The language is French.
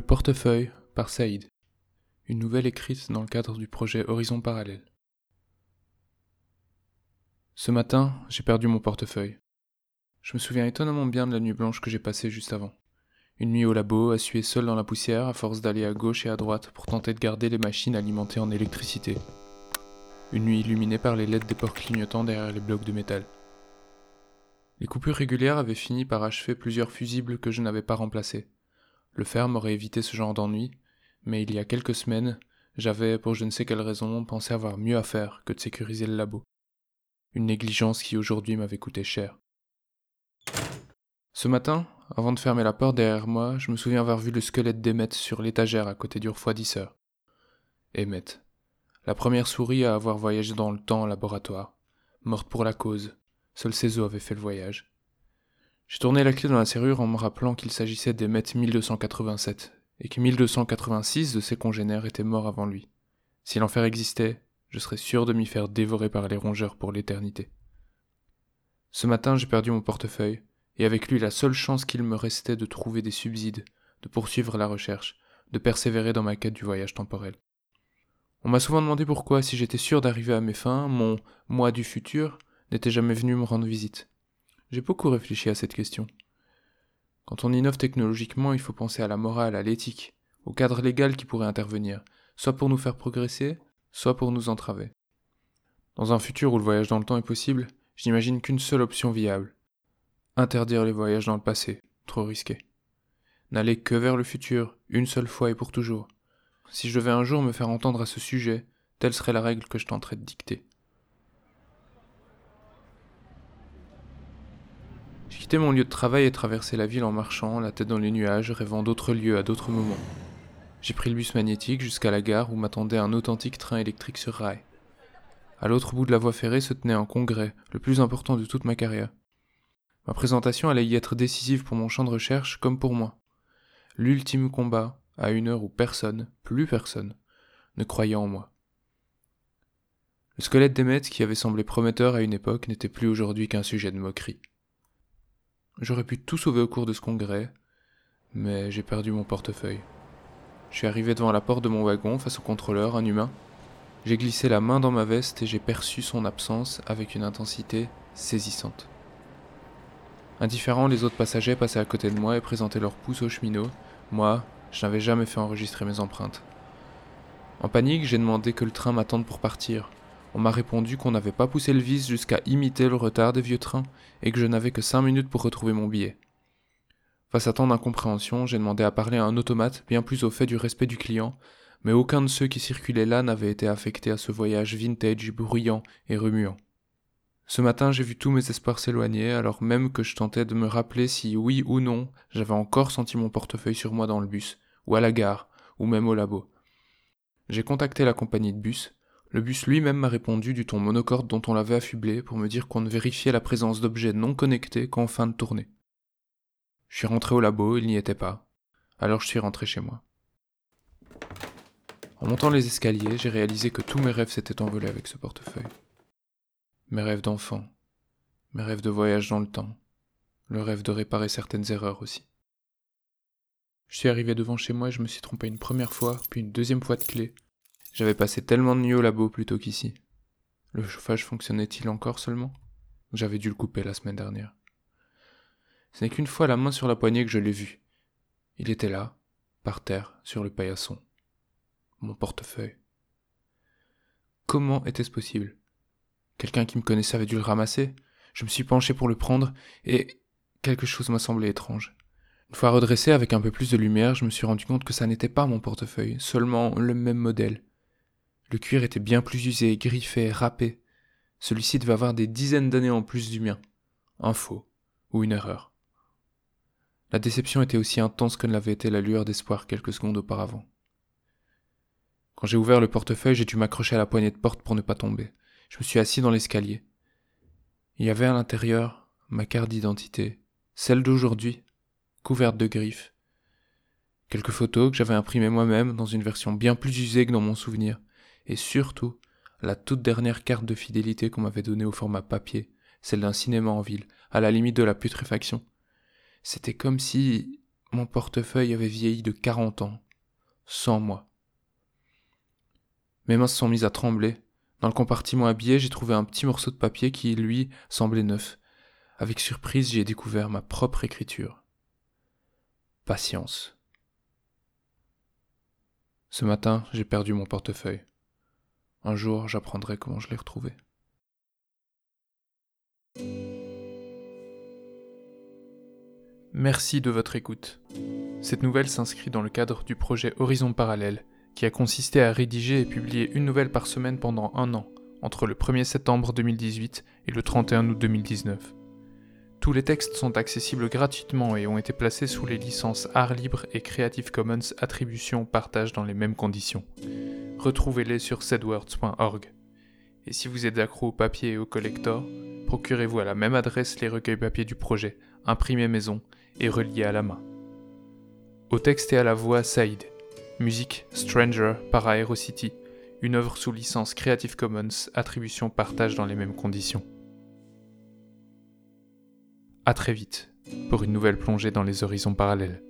portefeuille par Saïd. Une nouvelle écrite dans le cadre du projet Horizon Parallèle. Ce matin, j'ai perdu mon portefeuille. Je me souviens étonnamment bien de la nuit blanche que j'ai passée juste avant. Une nuit au labo, à suer seul dans la poussière, à force d'aller à gauche et à droite pour tenter de garder les machines alimentées en électricité. Une nuit illuminée par les LED des ports clignotants derrière les blocs de métal. Les coupures régulières avaient fini par achever plusieurs fusibles que je n'avais pas remplacés. Le fer m'aurait évité ce genre d'ennui, mais il y a quelques semaines, j'avais, pour je ne sais quelle raison, pensé avoir mieux à faire que de sécuriser le labo. Une négligence qui aujourd'hui m'avait coûté cher. Ce matin, avant de fermer la porte derrière moi, je me souviens avoir vu le squelette d'Emmett sur l'étagère à côté du refroidisseur. Emmett. La première souris à avoir voyagé dans le temps en laboratoire. Morte pour la cause. Seul ses os avaient fait le voyage. J'ai tourné la clé dans la serrure en me rappelant qu'il s'agissait d'Emmett 1287, et que 1286 de ses congénères étaient morts avant lui. Si l'enfer existait, je serais sûr de m'y faire dévorer par les rongeurs pour l'éternité. Ce matin, j'ai perdu mon portefeuille, et avec lui la seule chance qu'il me restait de trouver des subsides, de poursuivre la recherche, de persévérer dans ma quête du voyage temporel. On m'a souvent demandé pourquoi, si j'étais sûr d'arriver à mes fins, mon moi du futur n'était jamais venu me rendre visite. J'ai beaucoup réfléchi à cette question. Quand on innove technologiquement, il faut penser à la morale, à l'éthique, au cadre légal qui pourrait intervenir, soit pour nous faire progresser, soit pour nous entraver. Dans un futur où le voyage dans le temps est possible, je n'imagine qu'une seule option viable. Interdire les voyages dans le passé, trop risqué. N'aller que vers le futur, une seule fois et pour toujours. Si je devais un jour me faire entendre à ce sujet, telle serait la règle que je tenterais de dicter. J'ai quitté mon lieu de travail et traversé la ville en marchant, la tête dans les nuages, rêvant d'autres lieux à d'autres moments. J'ai pris le bus magnétique jusqu'à la gare où m'attendait un authentique train électrique sur rail. À l'autre bout de la voie ferrée se tenait un congrès, le plus important de toute ma carrière. Ma présentation allait y être décisive pour mon champ de recherche comme pour moi. L'ultime combat, à une heure où personne, plus personne, ne croyait en moi. Le squelette d'Emmet qui avait semblé prometteur à une époque n'était plus aujourd'hui qu'un sujet de moquerie. J'aurais pu tout sauver au cours de ce congrès, mais j'ai perdu mon portefeuille. Je suis arrivé devant la porte de mon wagon face au contrôleur, un humain. J'ai glissé la main dans ma veste et j'ai perçu son absence avec une intensité saisissante. Indifférents, les autres passagers passaient à côté de moi et présentaient leurs pouces au cheminot. Moi, je n'avais jamais fait enregistrer mes empreintes. En panique, j'ai demandé que le train m'attende pour partir. On m'a répondu qu'on n'avait pas poussé le vis jusqu'à imiter le retard des vieux trains et que je n'avais que cinq minutes pour retrouver mon billet. Face à tant d'incompréhension, j'ai demandé à parler à un automate bien plus au fait du respect du client, mais aucun de ceux qui circulaient là n'avait été affecté à ce voyage vintage, bruyant et remuant. Ce matin, j'ai vu tous mes espoirs s'éloigner, alors même que je tentais de me rappeler si oui ou non j'avais encore senti mon portefeuille sur moi dans le bus, ou à la gare, ou même au labo. J'ai contacté la compagnie de bus, le bus lui-même m'a répondu du ton monocorde dont on l'avait affublé pour me dire qu'on ne vérifiait la présence d'objets non connectés qu'en fin de tournée. Je suis rentré au labo, il n'y était pas. Alors je suis rentré chez moi. En montant les escaliers, j'ai réalisé que tous mes rêves s'étaient envolés avec ce portefeuille. Mes rêves d'enfant, mes rêves de voyage dans le temps, le rêve de réparer certaines erreurs aussi. Je suis arrivé devant chez moi et je me suis trompé une première fois, puis une deuxième fois de clé, j'avais passé tellement de nuits au labo plutôt qu'ici. Le chauffage fonctionnait-il encore seulement? J'avais dû le couper la semaine dernière. Ce n'est qu'une fois la main sur la poignée que je l'ai vu. Il était là, par terre, sur le paillasson. Mon portefeuille. Comment était-ce possible? Quelqu'un qui me connaissait avait dû le ramasser. Je me suis penché pour le prendre, et quelque chose m'a semblé étrange. Une fois redressé avec un peu plus de lumière, je me suis rendu compte que ça n'était pas mon portefeuille, seulement le même modèle. Le cuir était bien plus usé, griffé, râpé. Celui-ci devait avoir des dizaines d'années en plus du mien. Un faux, ou une erreur. La déception était aussi intense que ne l'avait été la lueur d'espoir quelques secondes auparavant. Quand j'ai ouvert le portefeuille, j'ai dû m'accrocher à la poignée de porte pour ne pas tomber. Je me suis assis dans l'escalier. Il y avait à l'intérieur ma carte d'identité, celle d'aujourd'hui, couverte de griffes. Quelques photos que j'avais imprimées moi-même dans une version bien plus usée que dans mon souvenir et surtout la toute dernière carte de fidélité qu'on m'avait donnée au format papier, celle d'un cinéma en ville, à la limite de la putréfaction. C'était comme si Mon portefeuille avait vieilli de 40 ans, sans moi. Mes mains se sont mises à trembler. Dans le compartiment habillé, j'ai trouvé un petit morceau de papier qui, lui, semblait neuf. Avec surprise, j'y ai découvert ma propre écriture. Patience. Ce matin, j'ai perdu mon portefeuille. Un jour, j'apprendrai comment je l'ai retrouvé. Merci de votre écoute. Cette nouvelle s'inscrit dans le cadre du projet Horizon Parallèle, qui a consisté à rédiger et publier une nouvelle par semaine pendant un an, entre le 1er septembre 2018 et le 31 août 2019. Tous les textes sont accessibles gratuitement et ont été placés sous les licences Art Libre et Creative Commons Attribution Partage dans les mêmes conditions. Retrouvez-les sur sedwords.org. Et si vous êtes accro au papier et au collector, procurez-vous à la même adresse les recueils papier du projet, imprimés maison et reliés à la main. Au texte et à la voix, Saïd. Musique Stranger par Aerocity, une œuvre sous licence Creative Commons, attribution partage dans les mêmes conditions. A très vite pour une nouvelle plongée dans les horizons parallèles.